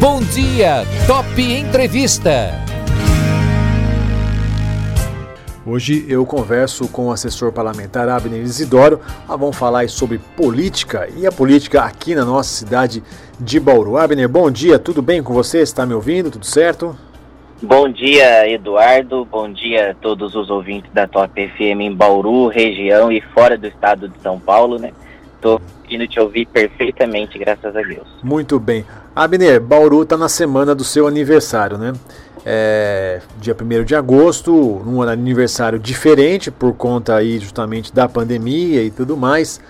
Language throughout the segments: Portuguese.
Bom dia, Top Entrevista. Hoje eu converso com o assessor parlamentar Abner Isidoro. Ah, vamos falar sobre política e a política aqui na nossa cidade de Bauru. Abner, bom dia, tudo bem com você? Está me ouvindo? Tudo certo? Bom dia, Eduardo. Bom dia a todos os ouvintes da Top FM em Bauru, região e fora do estado de São Paulo, né? Estou conseguindo te ouvir perfeitamente, graças a Deus. Muito bem. Abner, Bauru está na semana do seu aniversário, né? É, dia 1 de agosto, num aniversário diferente por conta aí justamente da pandemia e tudo mais,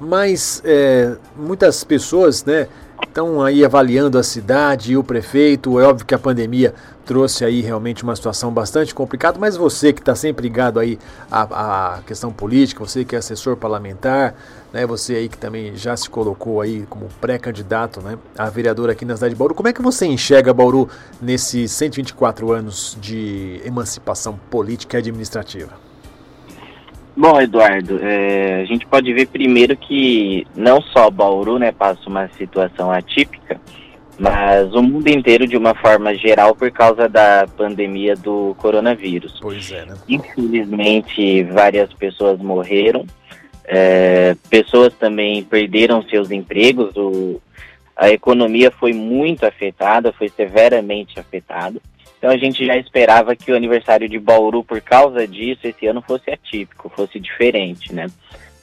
mas é, muitas pessoas, né, estão aí avaliando a cidade e o prefeito. É óbvio que a pandemia trouxe aí realmente uma situação bastante complicada, mas você que está sempre ligado aí à, à, questão política, você que é assessor parlamentar, né, você aí que também já se colocou aí como pré-candidato né, a vereador aqui na cidade de Bauru, como é que você enxerga Bauru nesses 124 anos de emancipação política e administrativa? Bom, Eduardo, é, a gente pode ver primeiro que não só Bauru né, passa uma situação atípica, mas o mundo inteiro de uma forma geral por causa da pandemia do coronavírus. Pois é, né? Infelizmente, várias pessoas morreram, é, pessoas também perderam seus empregos, o, a economia foi muito afetada, foi severamente afetada. Então a gente já esperava que o aniversário de Bauru, por causa disso, esse ano fosse atípico, fosse diferente, né?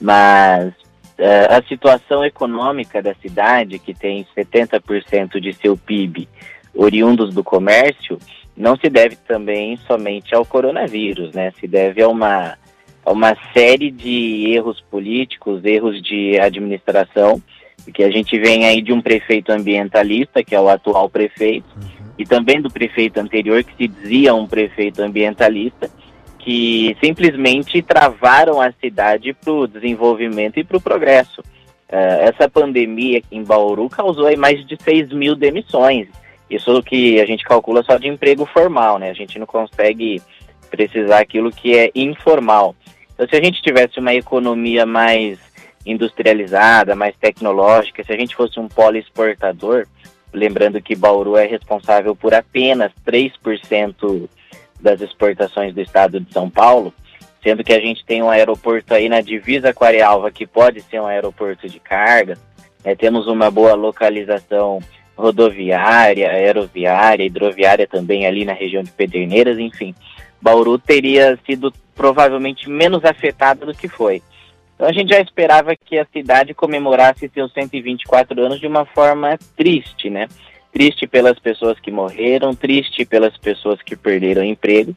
Mas uh, a situação econômica da cidade, que tem 70% de seu PIB oriundos do comércio, não se deve também somente ao coronavírus, né? Se deve a uma, a uma série de erros políticos, erros de administração, que a gente vem aí de um prefeito ambientalista, que é o atual prefeito, e também do prefeito anterior, que se dizia um prefeito ambientalista, que simplesmente travaram a cidade para o desenvolvimento e para o progresso. Uh, essa pandemia aqui em Bauru causou aí mais de 6 mil demissões. Isso que a gente calcula só de emprego formal, né? A gente não consegue precisar aquilo que é informal. Então, se a gente tivesse uma economia mais industrializada, mais tecnológica, se a gente fosse um polo exportador, Lembrando que Bauru é responsável por apenas 3% das exportações do estado de São Paulo, sendo que a gente tem um aeroporto aí na divisa Aquarialva que pode ser um aeroporto de carga. Né? Temos uma boa localização rodoviária, aeroviária, hidroviária também ali na região de Pederneiras, enfim. Bauru teria sido provavelmente menos afetada do que foi. Então a gente já esperava que a cidade comemorasse seus 124 anos de uma forma triste, né? Triste pelas pessoas que morreram, triste pelas pessoas que perderam emprego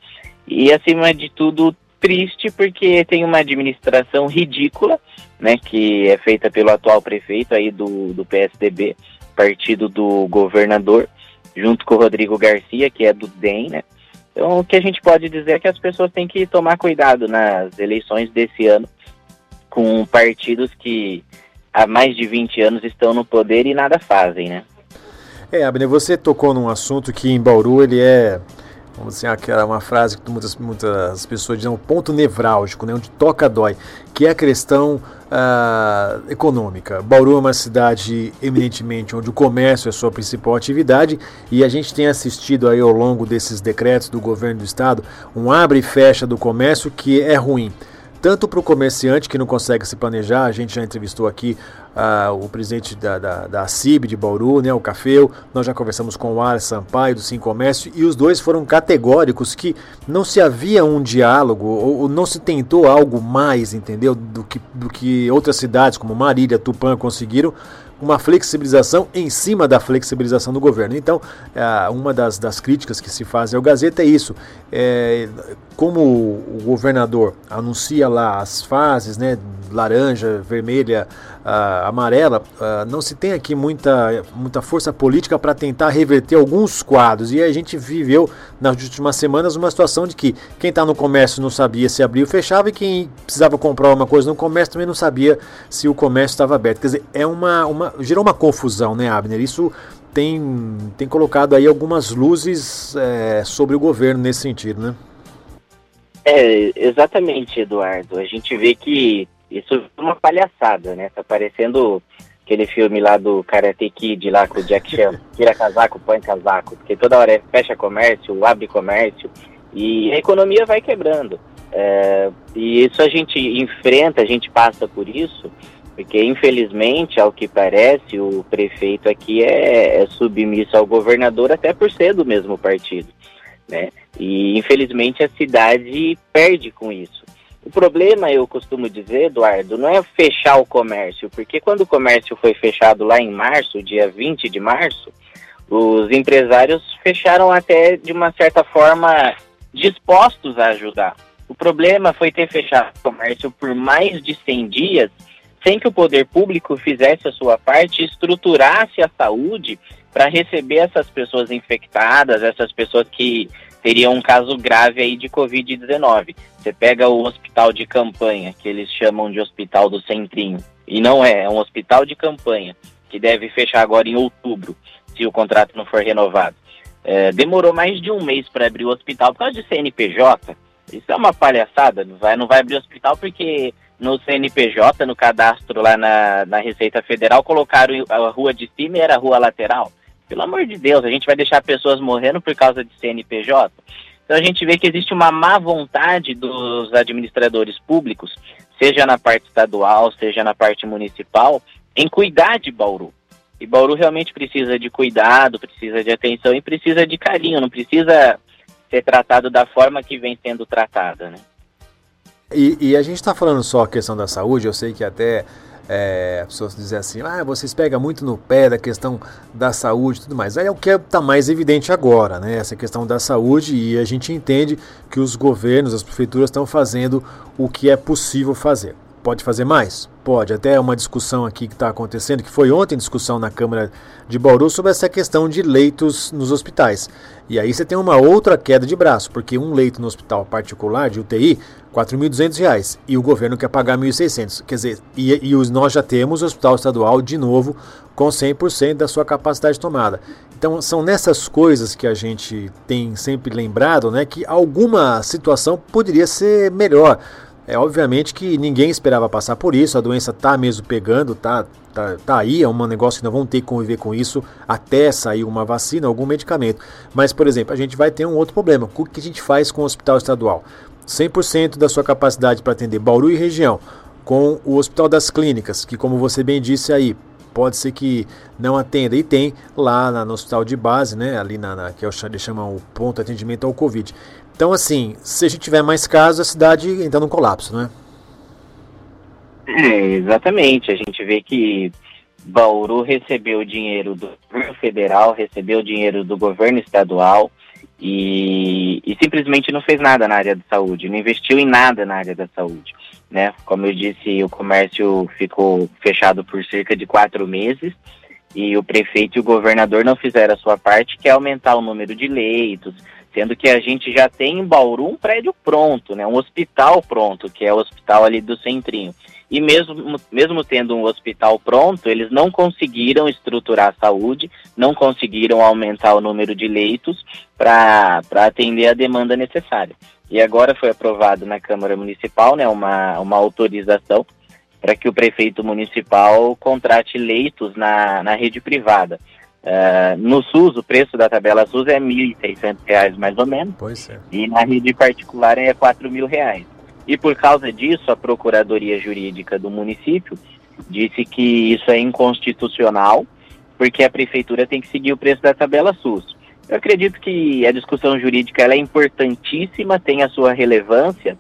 e, acima de tudo, triste porque tem uma administração ridícula, né? Que é feita pelo atual prefeito aí do, do PSDB, partido do governador, junto com o Rodrigo Garcia, que é do DEM, né? Então, o que a gente pode dizer é que as pessoas têm que tomar cuidado nas eleições desse ano, com partidos que há mais de 20 anos estão no poder e nada fazem, né? É, Abner, você tocou num assunto que em Bauru ele é, vamos dizer, aquela uma frase que muitas, muitas pessoas dizem, um ponto nevrálgico, né, onde toca dói, que é a questão uh, econômica. Bauru é uma cidade eminentemente onde o comércio é sua principal atividade e a gente tem assistido aí ao longo desses decretos do governo do estado um abre e fecha do comércio que é ruim tanto para o comerciante que não consegue se planejar, a gente já entrevistou aqui uh, o presidente da, da, da CIB de Bauru, né, o Cafeu, nós já conversamos com o Ar Sampaio do Sim Comércio e os dois foram categóricos que não se havia um diálogo ou, ou não se tentou algo mais, entendeu, do que, do que outras cidades como Marília, Tupã conseguiram uma flexibilização em cima da flexibilização do governo. Então, uma das, das críticas que se faz ao Gazeta é isso. É, como o governador anuncia lá as fases, né, laranja, vermelha, uh, amarela, uh, não se tem aqui muita, muita força política para tentar reverter alguns quadros. E a gente viveu nas últimas semanas uma situação de que quem está no comércio não sabia se abria ou fechava e quem precisava comprar uma coisa no comércio também não sabia se o comércio estava aberto. Quer dizer, é uma, uma, gerou uma confusão, né, Abner? Isso tem, tem colocado aí algumas luzes é, sobre o governo nesse sentido, né? É, exatamente, Eduardo. A gente vê que isso é uma palhaçada, né? Tá parecendo aquele filme lá do Karate Kid, lá com o Jack Chan, tira casaco, põe casaco, porque toda hora é fecha comércio, abre comércio, e a economia vai quebrando. É, e isso a gente enfrenta, a gente passa por isso, porque infelizmente, ao que parece, o prefeito aqui é, é submisso ao governador até por ser do mesmo partido, né? E infelizmente a cidade perde com isso. O problema, eu costumo dizer, Eduardo, não é fechar o comércio, porque quando o comércio foi fechado lá em março, dia 20 de março, os empresários fecharam até de uma certa forma dispostos a ajudar. O problema foi ter fechado o comércio por mais de 100 dias sem que o poder público fizesse a sua parte e estruturasse a saúde para receber essas pessoas infectadas, essas pessoas que teriam um caso grave aí de Covid-19. Você pega o hospital de campanha, que eles chamam de hospital do Centrinho, e não é, é um hospital de campanha, que deve fechar agora em outubro, se o contrato não for renovado. É, demorou mais de um mês para abrir o hospital por causa de CNPJ. Isso é uma palhaçada, não vai, não vai abrir o hospital porque no CNPJ, no cadastro lá na, na Receita Federal, colocaram a rua de cima e era a rua lateral. Pelo amor de Deus, a gente vai deixar pessoas morrendo por causa de CNPJ? Então a gente vê que existe uma má vontade dos administradores públicos, seja na parte estadual, seja na parte municipal, em cuidar de Bauru. E Bauru realmente precisa de cuidado, precisa de atenção e precisa de carinho, não precisa ser tratado da forma que vem sendo tratada, né? E, e a gente está falando só a questão da saúde, eu sei que até é, pessoas dizem assim, ah, vocês pegam muito no pé da questão da saúde e tudo mais. Aí é o que está mais evidente agora, né? Essa questão da saúde e a gente entende que os governos, as prefeituras estão fazendo o que é possível fazer. Pode fazer mais? Pode. Até uma discussão aqui que está acontecendo, que foi ontem discussão na Câmara de Bauru sobre essa questão de leitos nos hospitais. E aí você tem uma outra queda de braço, porque um leito no hospital particular de UTI, R$ 4.200 e o governo quer pagar R$ 1.600. Quer dizer, e, e os, nós já temos o hospital estadual de novo com 100% da sua capacidade tomada. Então são nessas coisas que a gente tem sempre lembrado, né, que alguma situação poderia ser melhor. É obviamente que ninguém esperava passar por isso, a doença tá mesmo pegando, tá, tá, tá aí, é um negócio que nós vamos ter que conviver com isso até sair uma vacina, algum medicamento. Mas, por exemplo, a gente vai ter um outro problema. O que a gente faz com o hospital estadual? 100% da sua capacidade para atender Bauru e região, com o Hospital das Clínicas, que como você bem disse aí, pode ser que não atenda. E tem lá no hospital de base, né, ali na, na que eles chamam o ponto de atendimento ao Covid. Então, assim, se a gente tiver mais casos, a cidade entra num colapso, né? É, exatamente. A gente vê que Bauru recebeu dinheiro do governo federal, recebeu dinheiro do governo estadual e, e, simplesmente não fez nada na área de saúde, não investiu em nada na área da saúde. Né? Como eu disse, o comércio ficou fechado por cerca de quatro meses e o prefeito e o governador não fizeram a sua parte, que é aumentar o número de leitos, sendo que a gente já tem em Bauru um prédio pronto, né, um hospital pronto, que é o hospital ali do Centrinho. E mesmo, mesmo tendo um hospital pronto, eles não conseguiram estruturar a saúde, não conseguiram aumentar o número de leitos para atender a demanda necessária. E agora foi aprovado na Câmara Municipal né, uma, uma autorização para que o prefeito municipal contrate leitos na, na rede privada. Uh, no SUS, o preço da tabela SUS é R$ 1.600 mais ou menos. Pois é. E na rede particular é R$ 4.000. E por causa disso, a Procuradoria Jurídica do município disse que isso é inconstitucional, porque a prefeitura tem que seguir o preço da tabela SUS. Eu acredito que a discussão jurídica é importantíssima, tem a sua relevância,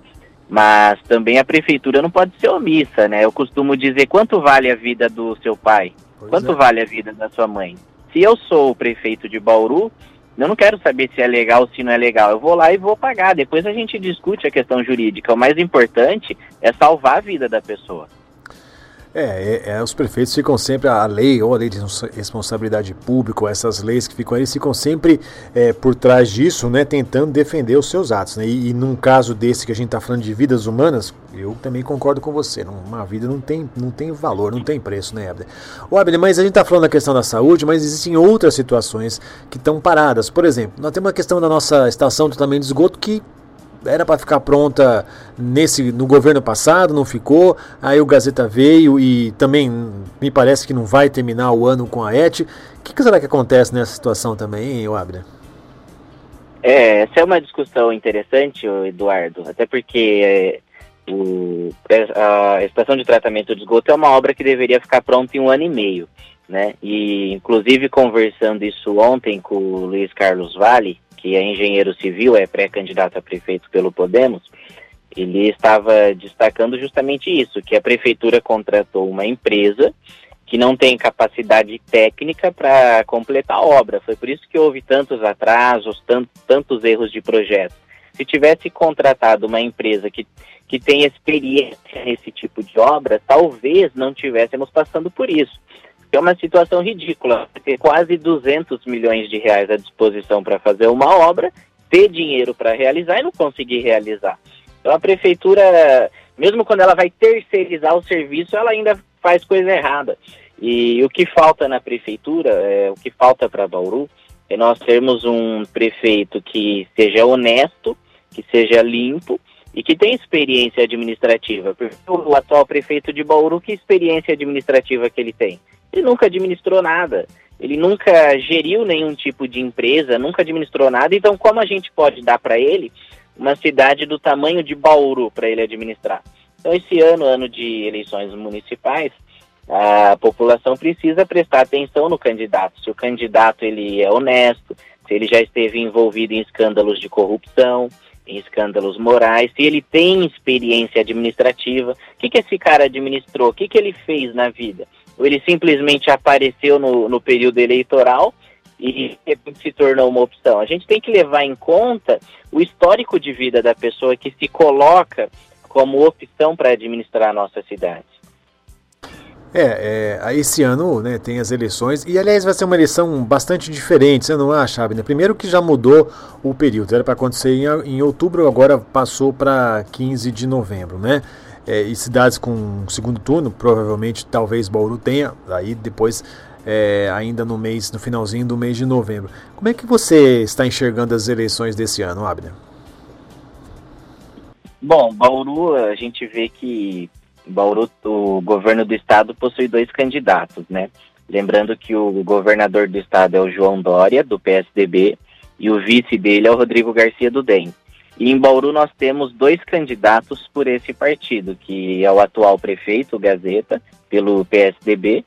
mas também a prefeitura não pode ser omissa, né? Eu costumo dizer quanto vale a vida do seu pai, pois quanto é. vale a vida da sua mãe. Se eu sou o prefeito de Bauru, eu não quero saber se é legal ou se não é legal. Eu vou lá e vou pagar. Depois a gente discute a questão jurídica. O mais importante é salvar a vida da pessoa. É, é, é, os prefeitos ficam sempre, a lei ou a lei de responsabilidade pública, essas leis que ficam eles ficam sempre é, por trás disso, né, tentando defender os seus atos. Né? E, e num caso desse que a gente está falando de vidas humanas, eu também concordo com você. Uma vida não tem, não tem valor, não tem preço, né, Abner? Ô, Abner, mas a gente está falando da questão da saúde, mas existem outras situações que estão paradas. Por exemplo, nós temos a questão da nossa estação de tratamento de esgoto que era para ficar pronta nesse no governo passado, não ficou. Aí o Gazeta veio e também me parece que não vai terminar o ano com a ET. O que, que será que acontece nessa situação também, hein, Abner? É, essa é uma discussão interessante, Eduardo, até porque é, o, a estação de tratamento de esgoto é uma obra que deveria ficar pronta em um ano e meio, né? E inclusive conversando isso ontem com o Luiz Carlos Vale, que é engenheiro civil, é pré-candidato a prefeito pelo Podemos, ele estava destacando justamente isso, que a prefeitura contratou uma empresa que não tem capacidade técnica para completar a obra. Foi por isso que houve tantos atrasos, tantos, tantos erros de projeto. Se tivesse contratado uma empresa que, que tem experiência nesse tipo de obra, talvez não tivéssemos passando por isso. É uma situação ridícula, ter quase 200 milhões de reais à disposição para fazer uma obra, ter dinheiro para realizar e não conseguir realizar. Então a prefeitura, mesmo quando ela vai terceirizar o serviço, ela ainda faz coisa errada. E o que falta na prefeitura, é, o que falta para Bauru, é nós termos um prefeito que seja honesto, que seja limpo e que tenha experiência administrativa. O atual prefeito de Bauru, que experiência administrativa que ele tem? Ele nunca administrou nada. Ele nunca geriu nenhum tipo de empresa, nunca administrou nada. Então, como a gente pode dar para ele uma cidade do tamanho de Bauru para ele administrar? Então, esse ano, ano de eleições municipais, a população precisa prestar atenção no candidato. Se o candidato ele é honesto, se ele já esteve envolvido em escândalos de corrupção, em escândalos morais, se ele tem experiência administrativa, o que, que esse cara administrou, o que, que ele fez na vida? Ele simplesmente apareceu no, no período eleitoral e se tornou uma opção. A gente tem que levar em conta o histórico de vida da pessoa que se coloca como opção para administrar a nossa cidade. É, é, esse ano né, tem as eleições, e aliás vai ser uma eleição bastante diferente, você não acha, Abner? Primeiro que já mudou o período, era para acontecer em, em, outubro, agora passou para 15 de novembro, né? É, e cidades com segundo turno, provavelmente talvez Bauru tenha, aí depois é, ainda no mês, no finalzinho do mês de novembro. Como é que você está enxergando as eleições desse ano, Abner? Bom, Bauru, a gente vê que Bauru, o governo do estado possui dois candidatos, né? Lembrando que o governador do estado é o João Dória, do PSDB, e o vice dele é o Rodrigo Garcia do DEM. E em Bauru nós temos dois candidatos por esse partido, que é o atual prefeito, Gazeta, pelo PSDB,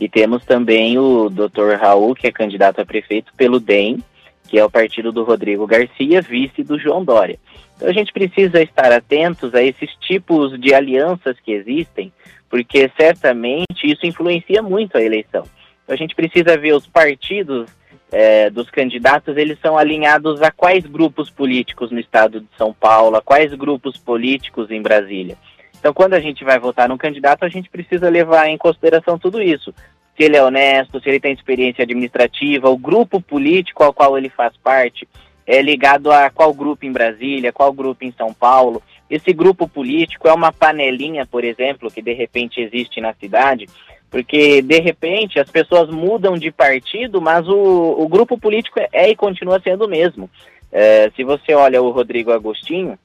e temos também o Dr. Raul, que é candidato a prefeito pelo DEM, que é o partido do Rodrigo Garcia, vice do João Dória. Então a gente precisa estar atentos a esses tipos de alianças que existem, porque certamente isso influencia muito a eleição. Então a gente precisa ver os partidos é, dos candidatos, eles são alinhados a quais grupos políticos no estado de São Paulo, a quais grupos políticos em Brasília. Então, quando a gente vai votar num candidato, a gente precisa levar em consideração tudo isso. Se ele é honesto, se ele tem experiência administrativa, o grupo político ao qual ele faz parte, é ligado a qual grupo em Brasília, qual grupo em São Paulo. Esse grupo político é uma panelinha, por exemplo, que de repente existe na cidade, porque de repente as pessoas mudam de partido, mas o, o grupo político é e continua sendo o mesmo. É, se você olha o Rodrigo Agostinho,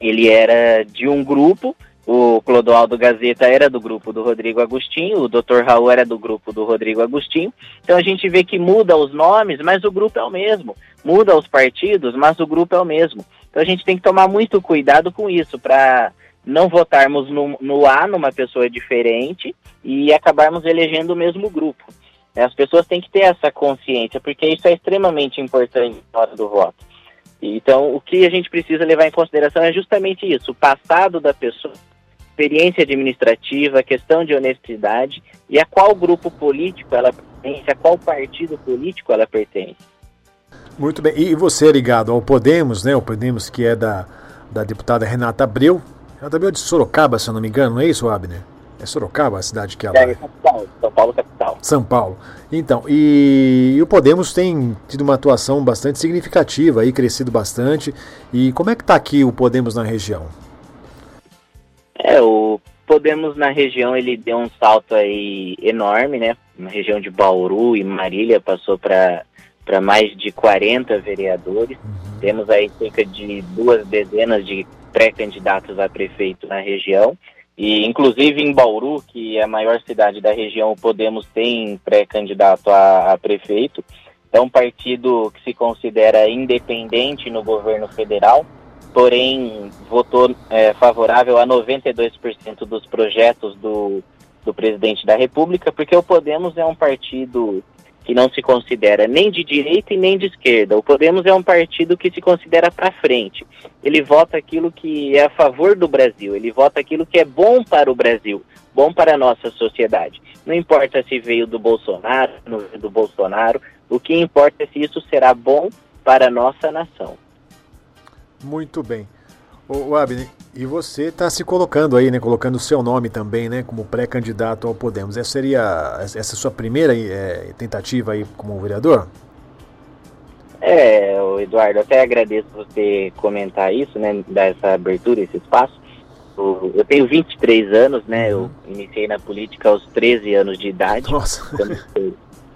ele era de um grupo, o Clodoaldo Gazeta era do grupo do Rodrigo Agostinho, o Dr. Raul era do grupo do Rodrigo Agostinho. Então a gente vê que muda os nomes, mas o grupo é o mesmo. Muda os partidos, mas o grupo é o mesmo. Então a gente tem que tomar muito cuidado com isso para não votarmos no, no A numa pessoa diferente e acabarmos elegendo o mesmo grupo. As pessoas têm que ter essa consciência, porque isso é extremamente importante na hora do voto. Então, o que a gente precisa levar em consideração é justamente isso: o passado da pessoa, experiência administrativa, questão de honestidade e a qual grupo político ela pertence, a qual partido político ela pertence. Muito bem. E você é ligado ao Podemos, né? O Podemos que é da, da deputada Renata Abreu. Renata Abreu é de Sorocaba, se eu não me engano, não é isso, Abner? É Sorocaba a cidade que ela é? São Paulo, São Paulo capital. São Paulo. Então, e, e, o Podemos tem tido uma atuação bastante significativa aí, crescido bastante. E como é que está aqui o Podemos na região? É, o Podemos na região ele deu um salto aí enorme, né? Na região de Bauru e Marília passou para mais de 40 vereadores. Uhum. Temos aí cerca de duas dezenas de pré-candidatos a prefeito na região. E, inclusive, em Bauru, que é a maior cidade da região, o Podemos tem pré-candidato a, a prefeito. É um partido que se considera independente no governo federal, porém votou é, favorável a 92% dos projetos do, do presidente da República, porque o Podemos é um partido que não se considera nem de direita e nem de esquerda. O Podemos é um partido que se considera para frente. Ele vota aquilo que é a favor do Brasil, ele vota aquilo que é bom para o Brasil, bom para a nossa sociedade. Não importa se veio do Bolsonaro, não veio do Bolsonaro, o que importa é se isso será bom para a nossa nação. Muito bem. O Abner, e você está se colocando aí, né? Colocando o seu nome também, né? Como pré-candidato ao Podemos. Essa seria essa sua primeira é, tentativa aí como vereador? É, Eduardo, até agradeço você comentar isso, né? Dar essa abertura, esse espaço. Eu tenho 23 anos, né? Uhum. Eu iniciei na política aos 13 anos de idade. Nossa.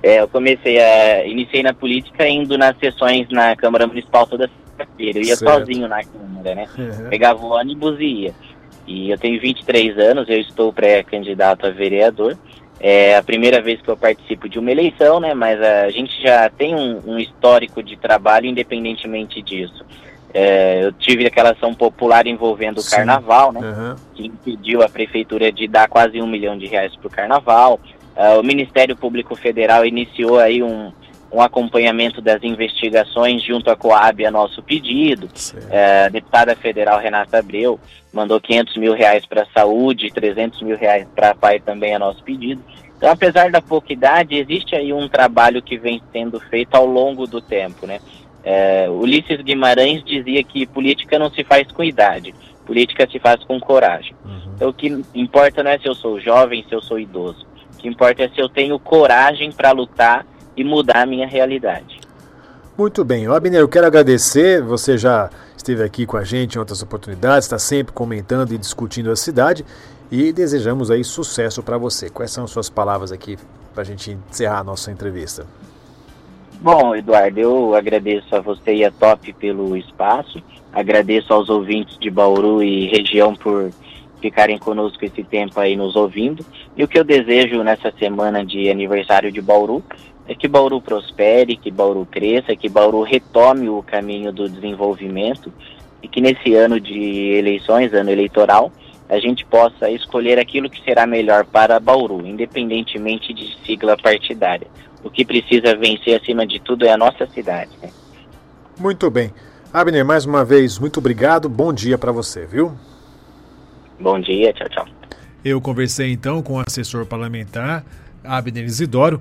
É, eu comecei a. Iniciei na política indo nas sessões na Câmara Municipal toda sexta-feira. Eu ia certo. sozinho na Câmara, né? Uhum. Pegava o ônibus e ia. E eu tenho 23 anos, eu estou pré-candidato a vereador. É a primeira vez que eu participo de uma eleição, né? Mas a gente já tem um, um histórico de trabalho independentemente disso. É, eu tive aquela ação popular envolvendo Sim. o carnaval, né? Uhum. Que impediu a prefeitura de dar quase um milhão de reais para o carnaval. Uh, o Ministério Público Federal iniciou aí um, um acompanhamento das investigações junto à Coab a nosso pedido. Uh, a deputada federal Renata Abreu mandou 500 mil reais para a saúde, 300 mil reais para a PAI também a nosso pedido. Então, apesar da pouca idade, existe aí um trabalho que vem sendo feito ao longo do tempo, né? Uh, Ulisses Guimarães dizia que política não se faz com idade, política se faz com coragem. Uhum. Então, o que importa não é se eu sou jovem, se eu sou idoso o que importa é se eu tenho coragem para lutar e mudar a minha realidade. Muito bem. Abner, eu quero agradecer. Você já esteve aqui com a gente em outras oportunidades, está sempre comentando e discutindo a cidade e desejamos aí sucesso para você. Quais são as suas palavras aqui para a gente encerrar a nossa entrevista? Bom, Eduardo, eu agradeço a você e a Top pelo espaço, agradeço aos ouvintes de Bauru e região por ficarem conosco esse tempo aí nos ouvindo. E o que eu desejo nessa semana de aniversário de Bauru é que Bauru prospere, que Bauru cresça, que Bauru retome o caminho do desenvolvimento e que nesse ano de eleições, ano eleitoral, a gente possa escolher aquilo que será melhor para Bauru, independentemente de sigla partidária. O que precisa vencer acima de tudo é a nossa cidade. Né? Muito bem. Abner, mais uma vez, muito obrigado. Bom dia para você, viu? Bom dia, tchau, tchau. Eu conversei então com o assessor parlamentar Abner Isidoro